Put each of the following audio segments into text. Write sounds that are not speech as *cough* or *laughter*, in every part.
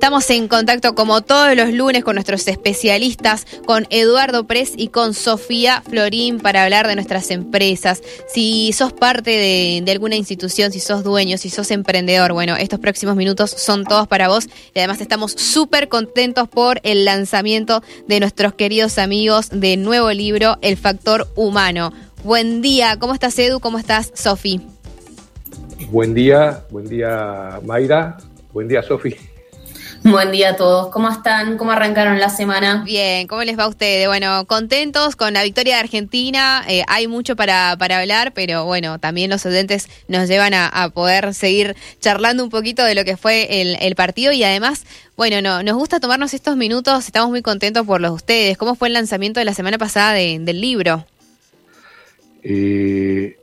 Estamos en contacto como todos los lunes con nuestros especialistas, con Eduardo Pres y con Sofía Florín para hablar de nuestras empresas. Si sos parte de, alguna institución, si sos dueño, si sos emprendedor, bueno, estos próximos minutos son todos para vos y además estamos súper contentos por el lanzamiento de nuestros queridos amigos de nuevo libro, El Factor Humano. Buen día, ¿cómo estás Edu? ¿Cómo estás Sofi? Buen día, buen día Mayra, buen día Sofi. Buen día a todos. ¿Cómo están? ¿Cómo arrancaron la semana? Bien, ¿cómo les va a ustedes? Bueno, contentos con la victoria de Argentina. Eh, hay mucho para, para hablar, pero bueno, también los oyentes nos llevan a, poder seguir charlando un poquito de lo que fue el, partido y además, bueno, no, nos gusta tomarnos estos minutos. Estamos muy contentos por los de ustedes. ¿Cómo fue el lanzamiento de la semana pasada del libro? Eh,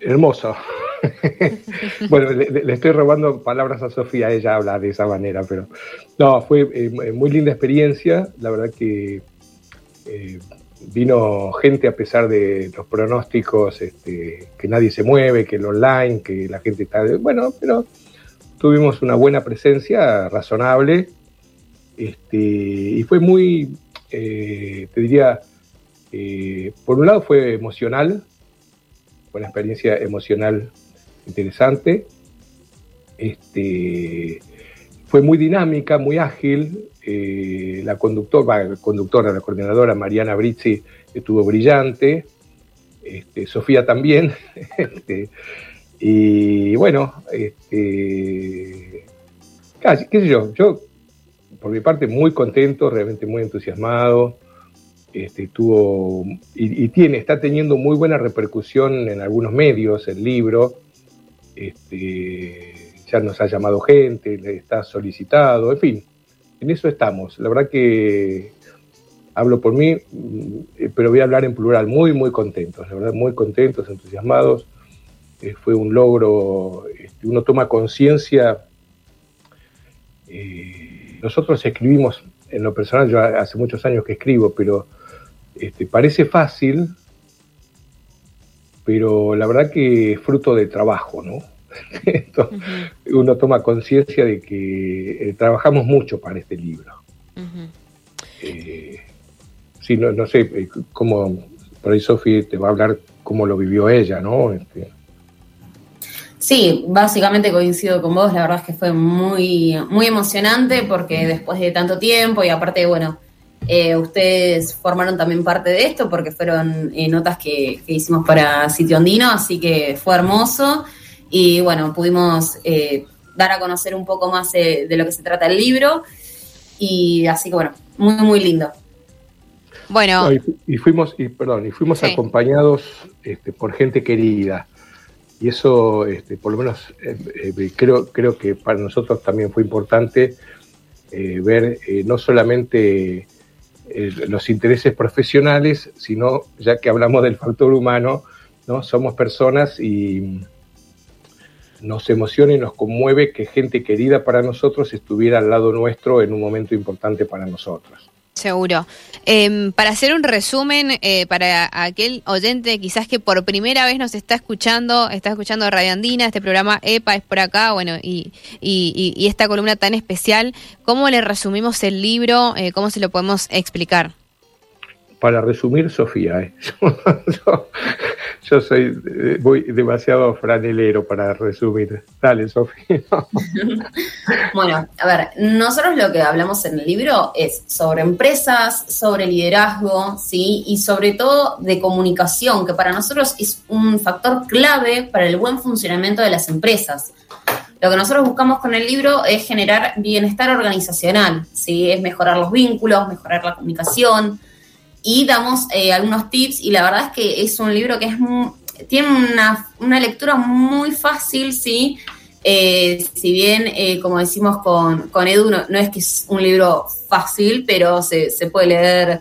hermoso. *laughs* bueno, le, estoy robando palabras a Sofía, ella habla de esa manera, pero no, fue eh, muy linda experiencia, la verdad que eh, vino gente a pesar de los pronósticos, este, que nadie se mueve, que el online, que la gente está, bueno, pero tuvimos una buena presencia, razonable, este, y fue muy, eh, te diría, por un lado fue emocional, fue una experiencia emocional interesante. Este, fue muy dinámica, muy ágil. Eh, la conductora, conductora, la coordinadora Mariana Brizzi estuvo brillante. Este, Sofía también. *laughs* Este, y bueno, este, casi, qué sé yo, yo por mi parte muy contento, realmente muy entusiasmado. Este, y, y, tiene, está teniendo muy buena repercusión en algunos medios el libro. Este, ya nos ha llamado gente, le está solicitado, en fin, en eso estamos. La verdad que hablo por mí, mm, pero voy a hablar en plural, muy, muy contentos, la verdad, muy contentos, entusiasmados. Eh, fue un logro, este, uno toma conciencia. Eh, nosotros escribimos, en lo personal, yo hace muchos años que escribo, pero este, parece fácil, pero la verdad que es fruto de trabajo, ¿no? *laughs* Uno toma conciencia de que eh, trabajamos mucho para este libro. Eh, sí, no, sé eh, cómo, por ahí Sofi te va a hablar cómo lo vivió ella, ¿no? Este, Sí, básicamente coincido con vos, la verdad es que fue muy, muy emocionante porque después de tanto tiempo y aparte, bueno, eh, ustedes formaron también parte de esto porque fueron eh, notas que, hicimos para Sitio Andino, así que fue hermoso. Y bueno, pudimos eh, dar a conocer un poco más de lo que se trata el libro. Y así que bueno, muy, muy lindo. Bueno. y, fuimos, y, perdón, y fuimos acompañados este, por gente querida. Y eso, este, por lo menos, creo, creo que para nosotros también fue importante ver no solamente eh, los intereses profesionales, sino ya que hablamos del factor humano, ¿no? Somos personas y nos emociona y nos conmueve que gente querida para nosotros estuviera al lado nuestro en un momento importante para nosotros. Seguro. Em, para hacer un resumen, eh, para aquel oyente quizás que por primera vez nos está escuchando, está escuchando Radio Andina, este programa EPA es por acá, bueno, y, y, esta columna tan especial, ¿cómo le resumimos el libro? Eh, ¿Cómo se lo podemos explicar? Para resumir, Sofía, ¿eh? *laughs* yo soy muy demasiado franelero para resumir. Dale, Sofía. *laughs* bueno, a ver, nosotros lo que hablamos en el libro es sobre empresas, sobre liderazgo, ¿sí? Y sobre todo de comunicación, que para nosotros es un factor clave para el buen funcionamiento de las empresas. Lo que nosotros buscamos con el libro es generar bienestar organizacional, ¿sí? Es mejorar los vínculos, mejorar la comunicación, y damos eh, algunos tips y la verdad es que es un libro que es tiene una, una, lectura muy fácil, ¿sí? Eh, si bien, eh, como decimos con, con Edu, no, es que es un libro fácil, pero se, se puede leer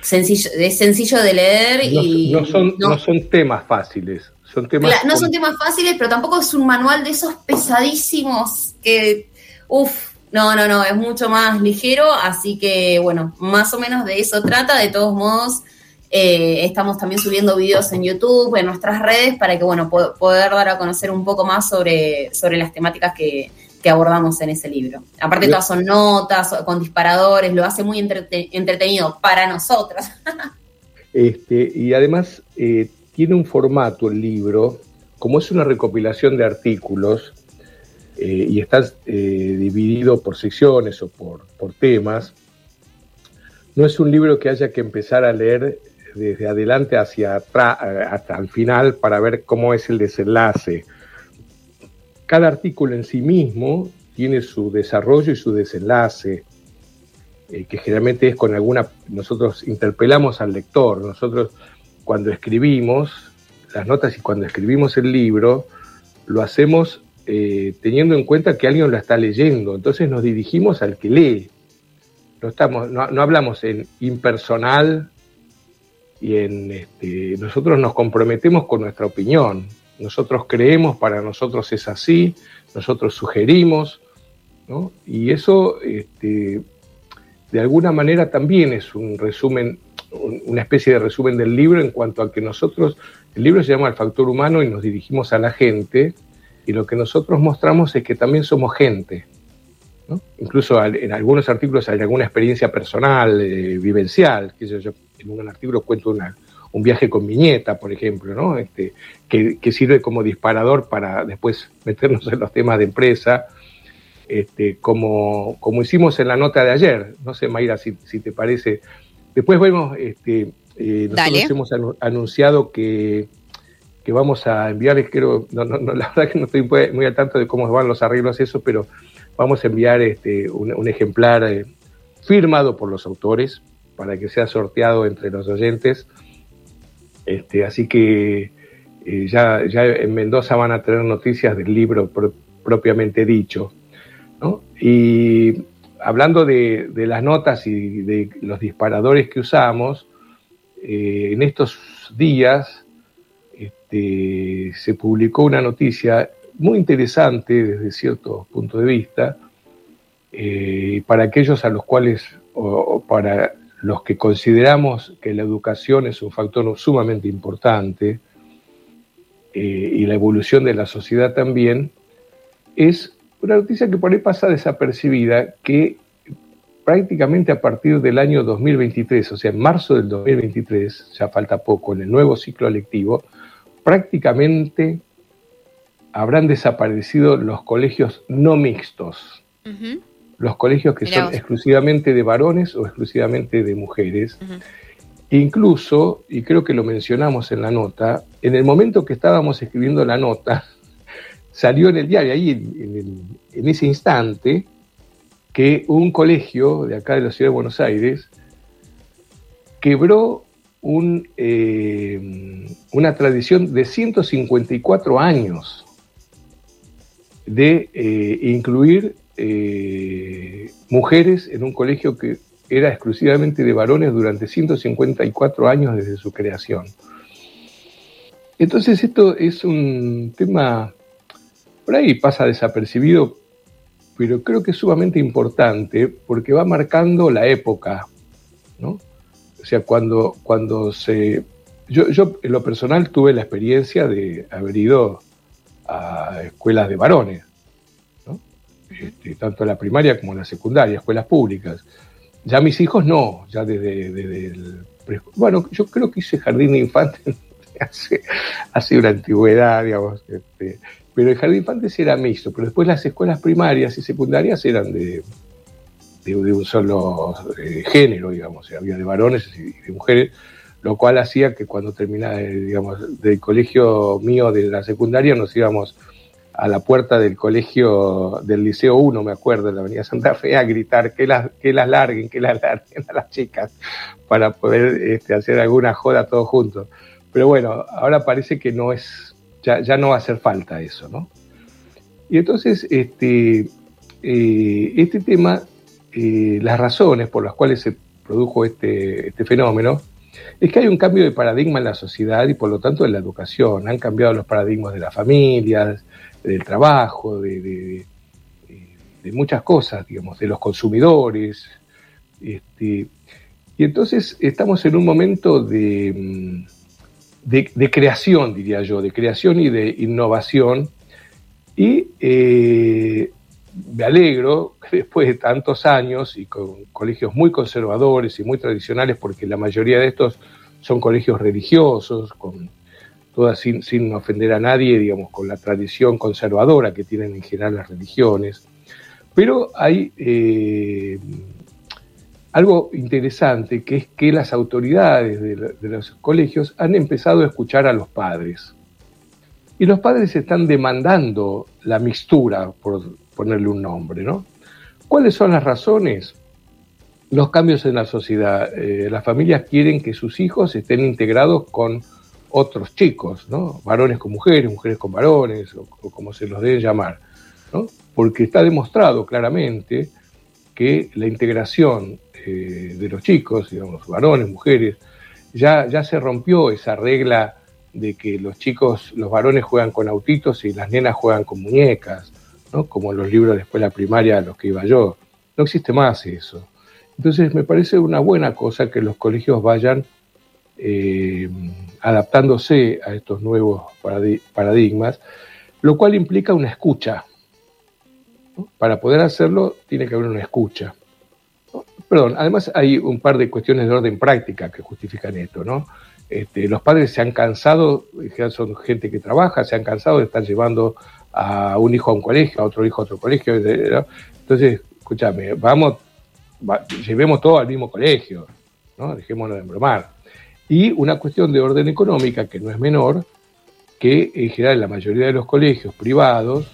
sencillo, es sencillo de leer y... No son, no, son temas fáciles. Son temas no son temas fáciles, pero tampoco es un manual de esos pesadísimos que, uff, no, no, no, es mucho más ligero, así que bueno, más o menos de eso trata. De todos modos, eh, estamos también subiendo videos en YouTube, en nuestras redes, para que bueno, poder dar a conocer un poco más sobre, sobre las temáticas que, que abordamos en ese libro. Aparte todas son notas, con disparadores, lo hace muy entretenido para nosotros. *laughs* este, y además eh, tiene un formato el libro, como es una recopilación de artículos, eh, y está eh, dividido por secciones o por, por temas, no es un libro que haya que empezar a leer desde adelante hacia atrás, hasta el final para ver cómo es el desenlace. Cada artículo en sí mismo tiene su desarrollo y su desenlace, eh, que generalmente es con alguna, nosotros interpelamos al lector, nosotros cuando escribimos las notas y cuando escribimos el libro, lo hacemos eh, teniendo en cuenta que alguien lo está leyendo, entonces nos dirigimos al que lee. No, estamos, no, hablamos en impersonal y en este, nosotros nos comprometemos con nuestra opinión. Nosotros creemos, para nosotros es así, nosotros sugerimos, ¿no? Y eso, este, de alguna manera, también es un resumen, una especie de resumen del libro en cuanto a que nosotros, el libro se llama El factor humano y nos dirigimos a la gente, y lo que nosotros mostramos es que también somos gente. ¿no? Incluso en algunos artículos hay alguna experiencia personal, eh, vivencial, que yo, yo en un artículo cuento una, un viaje con viñeta, por ejemplo, ¿no? Este, que, sirve como disparador para después meternos en los temas de empresa, este, como, como hicimos en la nota de ayer. No sé, Mayra, si, te parece. Después vemos, este, eh, nosotros hemos anunciado que, que vamos a enviar, creo, no, no, *laughs* la verdad que no estoy muy al tanto de cómo van los arreglos eso, pero vamos a enviar este, un, ejemplar eh, firmado por los autores para que sea sorteado entre los oyentes este, así que eh, ya, ya en Mendoza van a tener noticias del libro propiamente dicho. Y hablando de, las notas y de los disparadores que usamos, eh, en estos días este, se publicó una noticia muy interesante desde cierto punto de vista, eh, para aquellos a los cuales, o para los que consideramos que la educación es un factor sumamente importante eh, y la evolución de la sociedad también, es una noticia que por ahí pasa desapercibida, que prácticamente a partir del año 2023, o sea, en marzo del 2023, ya falta poco, en el nuevo ciclo lectivo, prácticamente habrán desaparecido los colegios no mixtos. Los colegios que son exclusivamente de varones o exclusivamente de mujeres. Incluso, y creo que lo mencionamos en la nota, en el momento que estábamos escribiendo la nota, *laughs* salió en el diario, ahí en, ese instante, que un colegio de acá de la ciudad de Buenos Aires quebró eh, una tradición de 154 años de eh, incluir eh, mujeres en un colegio que era exclusivamente de varones durante 154 años desde su creación. Entonces esto es un tema, por ahí pasa desapercibido, pero creo que es sumamente importante porque va marcando la época, ¿no? O sea, cuando, cuando se... Yo, yo en lo personal tuve la experiencia de haber ido a escuelas de varones, este, tanto la primaria como la secundaria, escuelas públicas. Ya mis hijos no, ya desde, el... Bueno, yo creo que hice jardín de infantes *laughs* hace, hace una antigüedad, digamos. Este, pero el jardín de infantes era mixto, pero después las escuelas primarias y secundarias eran de, de, un solo eh, género, digamos, había de varones y de mujeres, lo cual hacía que cuando terminaba, eh, digamos, del colegio mío de la secundaria nos íbamos a la puerta del colegio del Liceo 1, me acuerdo, en la Avenida Santa Fe, a gritar que las, que las larguen, que las larguen a las chicas, para poder este, hacer alguna joda todos juntos. Pero bueno, ahora parece que no es, ya, ya no va a hacer falta eso, ¿no? Y entonces, este, eh, este tema, eh, las razones por las cuales se produjo este, este fenómeno, es que hay un cambio de paradigma en la sociedad y por lo tanto en la educación. Han cambiado los paradigmas de las familias, del trabajo, de, muchas cosas, digamos, de los consumidores. Este, y entonces estamos en un momento de, de, creación, diría yo, de creación y de innovación. Y eh, me alegro que después de tantos años y con colegios muy conservadores y muy tradicionales, porque la mayoría de estos son colegios religiosos, con todas sin, sin ofender a nadie, digamos, con la tradición conservadora que tienen en general las religiones. Pero hay eh, algo interesante, que es que las autoridades de, los colegios han empezado a escuchar a los padres. Y los padres están demandando la mixtura, por ponerle un nombre, ¿no? ¿Cuáles son las razones? Los cambios en la sociedad. Eh, las familias quieren que sus hijos estén integrados con otros chicos, ¿no? Varones con mujeres, mujeres con varones, o, como se los debe llamar, ¿no? Porque está demostrado claramente que la integración eh, de los chicos, digamos, varones, mujeres, ya, ya se rompió esa regla de que los chicos, los varones juegan con autitos y las nenas juegan con muñecas, ¿no? como los libros de escuela primaria a los que iba yo. No existe más eso. Entonces me parece una buena cosa que los colegios vayan eh, adaptándose a estos nuevos paradigmas, lo cual implica una escucha. Para poder hacerlo tiene que haber una escucha. Perdón, además hay un par de cuestiones de orden práctica que justifican esto, ¿no? Este, los padres se han cansado, son gente que trabaja, se han cansado de estar llevando a un hijo a un colegio, a otro hijo a otro colegio. Entonces, escúchame, vamos, llevemos todo al mismo colegio, ¿no? Dejémonos de embromar. Y una cuestión de orden económica que no es menor, que en general la mayoría de los colegios privados,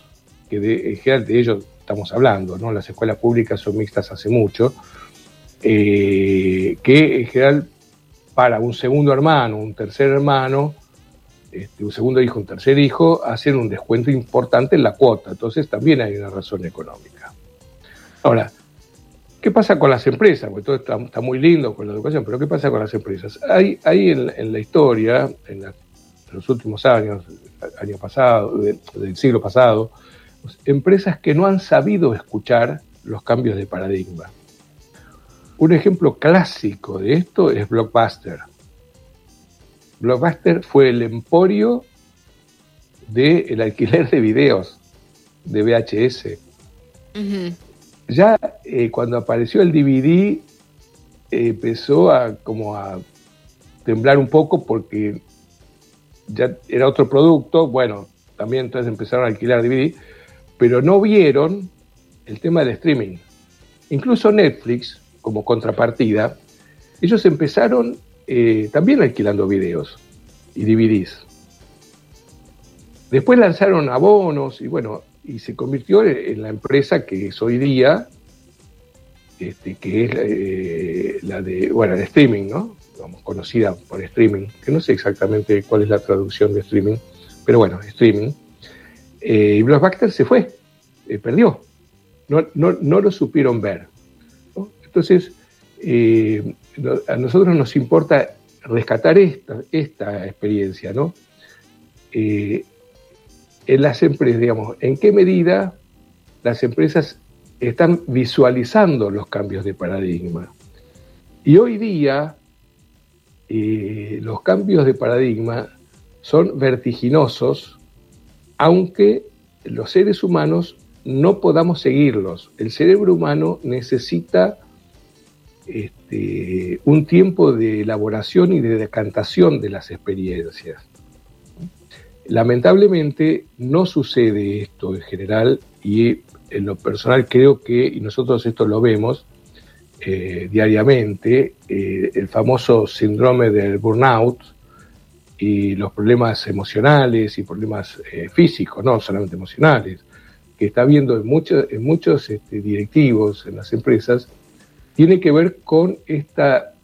que en general de ellos estamos hablando, ¿no? Las escuelas públicas son mixtas hace mucho, eh, que en general para un segundo hermano, un tercer hermano, este, un segundo hijo, un tercer hijo, hacen un descuento importante en la cuota. Entonces también hay una razón económica. Ahora, ¿Qué pasa con las empresas? Porque todo está, muy lindo con la educación, pero ¿qué pasa con las empresas? Hay, hay en, la historia, en, los últimos años, año pasado, del siglo pasado, empresas que no han sabido escuchar los cambios de paradigma. Un ejemplo clásico de esto es Blockbuster. Blockbuster fue el emporio del alquiler de videos de VHS ya eh, cuando apareció el DVD eh, empezó a como a temblar un poco porque ya era otro producto, bueno, también entonces empezaron a alquilar DVD, pero no vieron el tema del streaming. Incluso Netflix, como contrapartida, ellos empezaron eh, también alquilando videos y DVDs. Después lanzaron abonos y bueno, y se convirtió en la empresa que es hoy día, este, que es eh, la de, bueno, el streaming, ¿no? Vamos, conocida por streaming, que no sé exactamente cuál es la traducción de streaming, pero bueno, streaming. Eh, y Blockbuster se fue, eh, perdió, no, no, lo supieron ver. Entonces, a nosotros nos importa rescatar esta, experiencia, ¿no? en las empresas, digamos, en qué medida las empresas están visualizando los cambios de paradigma. Y hoy día eh, los cambios de paradigma son vertiginosos, aunque los seres humanos no podamos seguirlos. El cerebro humano necesita este, un tiempo de elaboración y de decantación de las experiencias. Lamentablemente no sucede esto en general y en lo personal creo que, y nosotros esto lo vemos eh, diariamente, eh, el famoso síndrome del burnout y los problemas emocionales y problemas eh, físicos, no solamente emocionales, que está habiendo en muchos, en muchos este, directivos en las empresas, tiene que ver con esta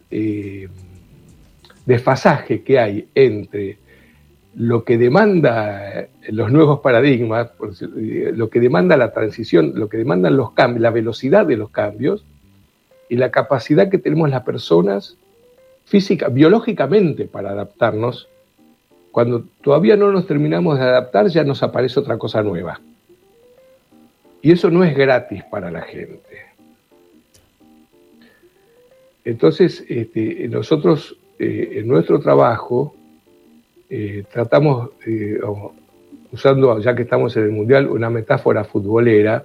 desfasaje que hay entre lo que demanda los nuevos paradigmas, lo que demanda la transición, lo que demandan los cambios, la velocidad de los cambios y la capacidad que tenemos las personas física, biológicamente para adaptarnos, cuando todavía no nos terminamos de adaptar ya nos aparece otra cosa nueva. Y eso no es gratis para la gente. Entonces, este, nosotros eh, en nuestro trabajo, eh, tratamos, eh, usando, ya que estamos en el Mundial, una metáfora futbolera,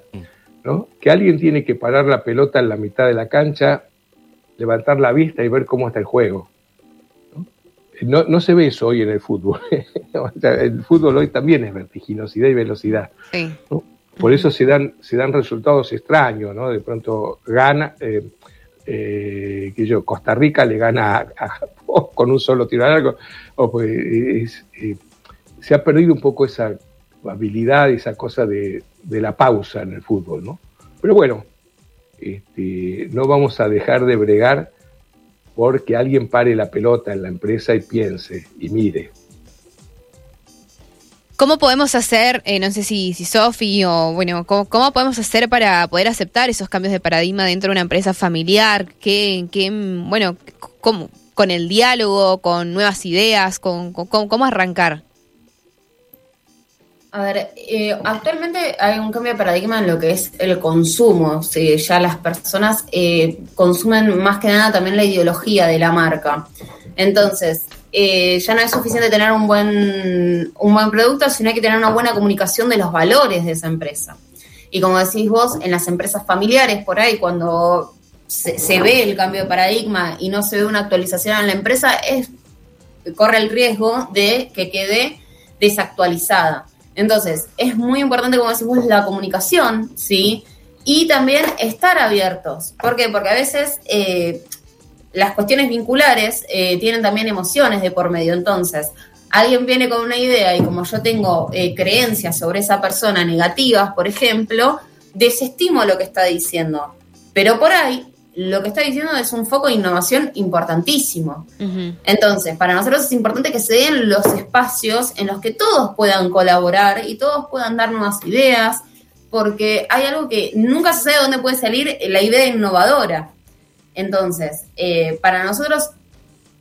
¿no? Que alguien tiene que parar la pelota en la mitad de la cancha, levantar la vista y ver cómo está el juego. No, no se ve eso hoy en el fútbol. *laughs* el fútbol hoy también es vertiginosidad y velocidad. Por eso se dan, se dan resultados extraños, ¿no? De pronto gana, eh, eh, que yo, Costa Rica le gana a, con un solo tiro al arco. Pues, eh, se ha perdido un poco esa habilidad, esa cosa de, de la pausa en el fútbol, ¿no? Pero bueno, este, no vamos a dejar de bregar porque alguien pare la pelota en la empresa y piense y mire. ¿Cómo podemos hacer, eh, no sé si, si Sofi o bueno, ¿cómo, podemos hacer para poder aceptar esos cambios de paradigma dentro de una empresa familiar? ¿Qué, qué bueno, cómo, con el diálogo, con nuevas ideas, con, cómo arrancar? A ver, eh, actualmente hay un cambio de paradigma en lo que es el consumo. ya las personas eh, consumen más que nada también la ideología de la marca. Entonces, eh, ya no es suficiente tener un buen, un buen producto, sino hay que tener una buena comunicación de los valores de esa empresa. Y como decís vos, en las empresas familiares, por ahí, cuando se, ve el cambio de paradigma y no se ve una actualización en la empresa, es, corre el riesgo de que quede desactualizada. Entonces, es muy importante, como decimos, la comunicación, ¿sí? Y también estar abiertos. ¿Por qué? Porque a veces eh, las cuestiones vinculares eh, tienen también emociones de por medio. Entonces, alguien viene con una idea y como yo tengo eh, creencias sobre esa persona negativas, por ejemplo, desestimo lo que está diciendo. Pero por ahí lo que está diciendo es un foco de innovación importantísimo. Entonces, para nosotros es importante que se den los espacios en los que todos puedan colaborar y todos puedan dar nuevas ideas, porque hay algo que nunca se sabe dónde puede salir la idea innovadora. Entonces, eh, para nosotros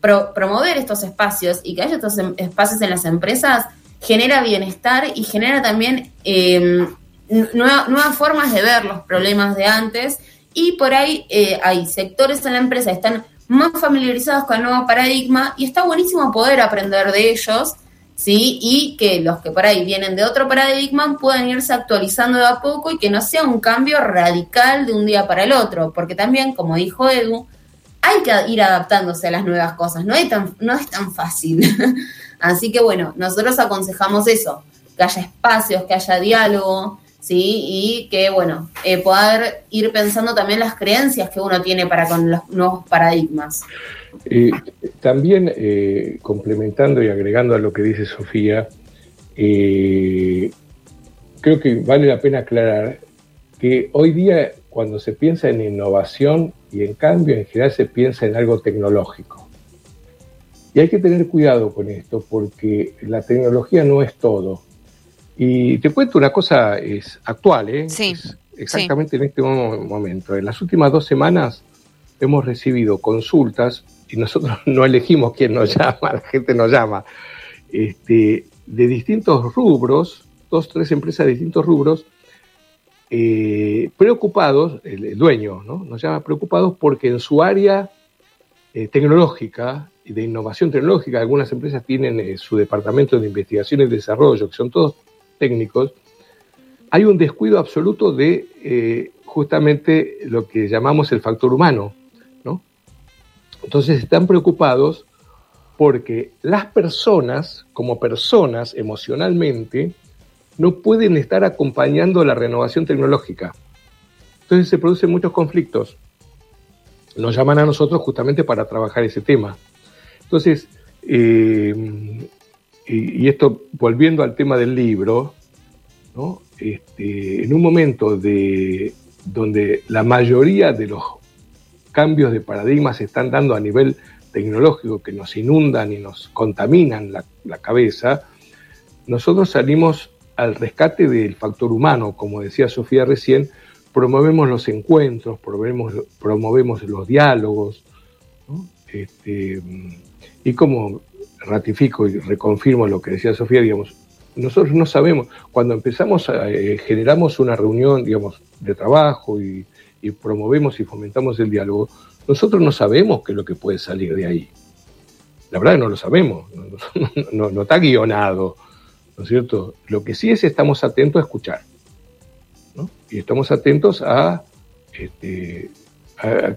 promover estos espacios y que haya estos em, espacios en las empresas genera bienestar y genera también em, nuevas formas de ver los problemas de antes. Y por ahí eh, hay sectores en la empresa que están más familiarizados con el nuevo paradigma y está buenísimo poder aprender de ellos, ¿sí? Y que los que por ahí vienen de otro paradigma puedan irse actualizando de a poco y que no sea un cambio radical de un día para el otro, porque también, como dijo Edu, hay que ir adaptándose a las nuevas cosas, no, hay tan, no es tan fácil. *laughs* Así que bueno, nosotros aconsejamos eso, que haya espacios, que haya diálogo, ¿sí? Y que, bueno, eh, poder ir pensando también las creencias que uno tiene para con los nuevos paradigmas. Eh, también eh, complementando y agregando a lo que dice Sofía, creo que vale la pena aclarar que hoy día cuando se piensa en innovación y en cambio en general se piensa en algo tecnológico. Y hay que tener cuidado con esto porque la tecnología no es todo y te cuento una cosa es actual, ¿eh? Sí. exactamente en este momento. En las últimas dos semanas hemos recibido consultas y nosotros *laughs* no elegimos quién nos *laughs* llama, la gente nos llama, este, de distintos rubros, dos, tres empresas de distintos rubros, eh, preocupados, el, dueño ¿no? nos llama preocupados porque en su área eh, tecnológica y de innovación tecnológica, algunas empresas tienen eh, su departamento de investigación y desarrollo, que son todos técnicos, hay un descuido absoluto de eh, justamente lo que llamamos el factor humano. ¿no? Entonces están preocupados porque las personas, como personas emocionalmente, no pueden estar acompañando la renovación tecnológica. Entonces se producen muchos conflictos. Nos llaman a nosotros justamente para trabajar ese tema. Entonces, eh, y, esto volviendo al tema del libro, este, en un momento de, donde la mayoría de los cambios de paradigma se están dando a nivel tecnológico que nos inundan y nos contaminan la, cabeza, nosotros salimos al rescate del factor humano, como decía Sofía recién, promovemos los encuentros, promovemos, promovemos los diálogos, este, y como ratifico y reconfirmo lo que decía Sofía, digamos, nosotros no sabemos, cuando empezamos, a, eh, generamos una reunión, digamos, de trabajo y, promovemos y fomentamos el diálogo, nosotros no sabemos qué es lo que puede salir de ahí. La verdad no lo sabemos, *laughs* no, está guionado, ¿no es cierto? Lo que sí es estamos atentos a escuchar. Y estamos atentos a, este,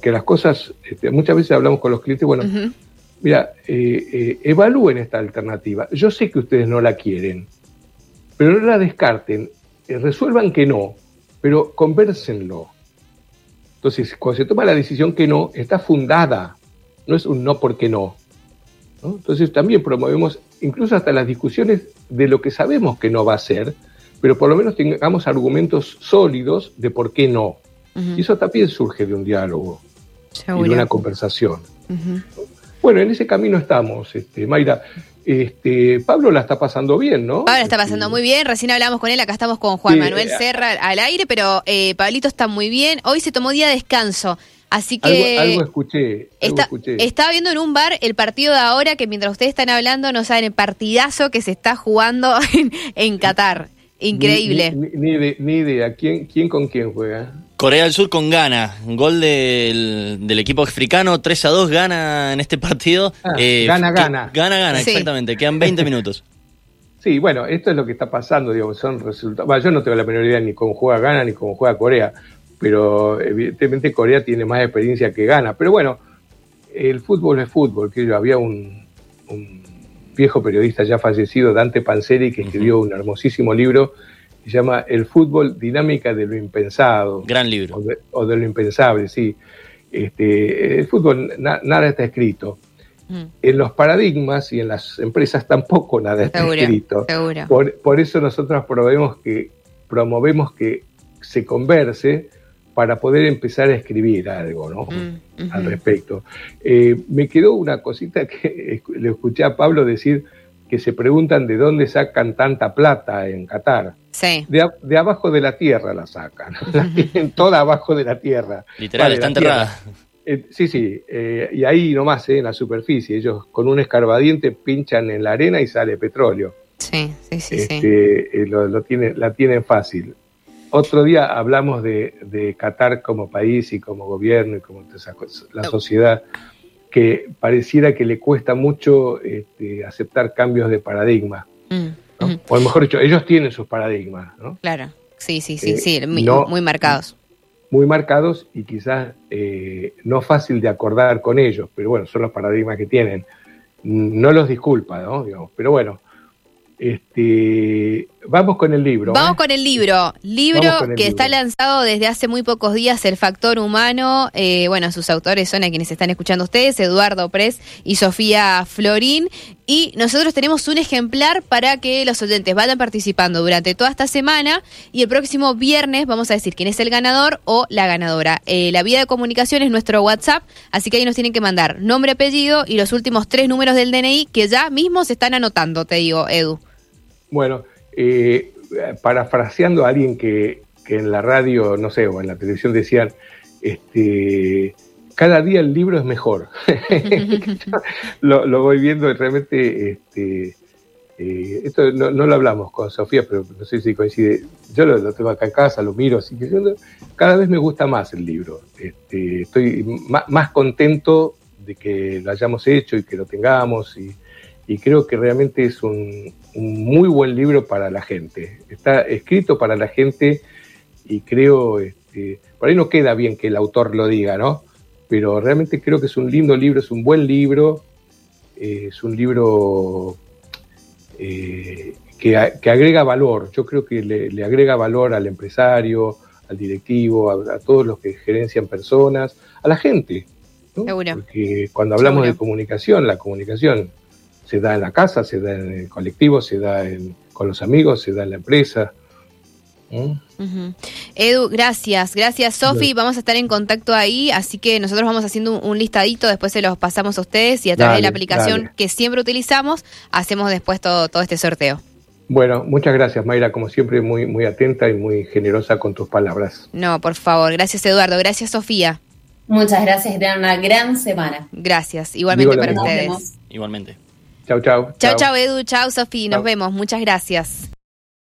que las cosas, este, muchas veces hablamos con los clientes, bueno, mira, eh, eh, evalúen esta alternativa. Yo sé que ustedes no la quieren, pero no la descarten, eh, resuelvan que no, pero conversenlo. Entonces, cuando se toma la decisión que no, está fundada, no es un no porque no. Entonces también promovemos incluso hasta las discusiones de lo que sabemos que no va a ser, pero por lo menos tengamos argumentos sólidos de por qué no. Y eso también surge de un diálogo y de una conversación. Bueno, en ese camino estamos, este, Mayra. Este, Pablo la está pasando bien, ¿no? Pablo está pasando muy bien, recién hablamos con él, acá estamos con Juan Manuel eh, Serra al aire, pero eh, Pablito está muy bien. Hoy se tomó día de descanso. Así que. Algo, escuché, Estaba viendo en un bar el partido de ahora que mientras ustedes están hablando no saben el partidazo que se está jugando *laughs* en, Qatar. Increíble. Ni, idea. ¿Quién, ¿Quién con quién juega? Corea del Sur con Ghana. Gol del, del equipo africano. 3 a 2 gana en este partido. Ah, eh, gana, gana. Gana, gana, exactamente. Quedan 20 *laughs* minutos. Sí, bueno, esto es lo que está pasando, digo, son resultados. yo no tengo la menor idea ni cómo juega Ghana ni cómo juega Corea, pero evidentemente Corea tiene más experiencia que gana. Pero bueno, el fútbol es fútbol, que yo había un, viejo periodista ya fallecido, Dante Panzeri, que escribió un hermosísimo libro que se llama El fútbol, dinámica de lo impensado. Gran libro. O de, lo impensable, sí. Este, el fútbol, nada está escrito. Mm. En los paradigmas y en las empresas tampoco nada está escrito. Por, por, eso nosotros promovemos que, promovemos que se converse para poder empezar a escribir algo ¿no? Mm, al respecto. Eh, me quedó una cosita que *laughs* le escuché a Pablo decir que se preguntan de dónde sacan tanta plata en Qatar. Sí. De, abajo de la tierra la sacan, *laughs* la tienen toda abajo de la tierra. Literal, está enterrada. Eh, sí, sí, eh, y ahí nomás, en la superficie, ellos con un escarbadiente pinchan en la arena y sale petróleo. Sí, sí, sí. Este, lo, lo la tienen fácil. Otro día hablamos de, Qatar como país y como gobierno y como la sociedad, que pareciera que le cuesta mucho este, aceptar cambios de paradigma. Mm, mm. O mejor dicho, ellos tienen sus paradigmas. ¿no? Claro, sí, sí, sí, eh, sí, muy, marcados. Muy marcados y quizás eh, no fácil de acordar con ellos, pero bueno, son los paradigmas que tienen. No los disculpa, ¿no? Digamos, pero bueno, este, vamos con el libro. Vamos ¿eh? con el libro. Libro que está lanzado desde hace muy pocos días, El Factor Humano. Eh, bueno, sus autores son a quienes están escuchando ustedes, Eduardo Pres y Sofía Florín. Y nosotros tenemos un ejemplar para que los oyentes vayan participando durante toda esta semana. Y el próximo viernes vamos a decir quién es el ganador o la ganadora. Eh, la vía de comunicación es nuestro WhatsApp, así que ahí nos tienen que mandar nombre, apellido y los últimos tres números del DNI que ya mismo se están anotando, te digo, Edu. Bueno, eh, parafraseando a alguien que, en la radio, no sé, o en la televisión decían, este, cada día el libro es mejor. *laughs* lo, voy viendo y realmente, este, eh, esto no, lo hablamos con Sofía, pero no sé si coincide. Yo lo, tengo acá en casa, lo miro, así que cada vez me gusta más el libro. Este, estoy más contento de que lo hayamos hecho y que lo tengamos y creo que realmente es un, muy buen libro para la gente. Está escrito para la gente y creo, este, por ahí no queda bien que el autor lo diga, ¿no? Pero realmente creo que es un lindo libro, es un buen libro, eh, es un libro eh, que, agrega valor. Yo creo que le, agrega valor al empresario, al directivo, a, todos los que gerencian personas, a la gente. ¿no? Porque cuando hablamos de comunicación, la comunicación se da en la casa, se da en el colectivo, se da con los amigos, se da en la empresa. Edu, gracias, gracias Sofi, vamos a estar en contacto ahí, así que nosotros vamos haciendo un, listadito, después se los pasamos a ustedes y a través de la aplicación que siempre utilizamos, hacemos después todo, todo este sorteo. Bueno, muchas gracias Mayra, como siempre muy, muy atenta y muy generosa con tus palabras. No, por favor, gracias Eduardo, gracias Sofía. Muchas gracias, tengan una gran semana. Gracias, igualmente para ustedes. Igualmente. Chau, chau. Chau, chau, Edu. Chau, Sofía. Nos vemos. Muchas gracias.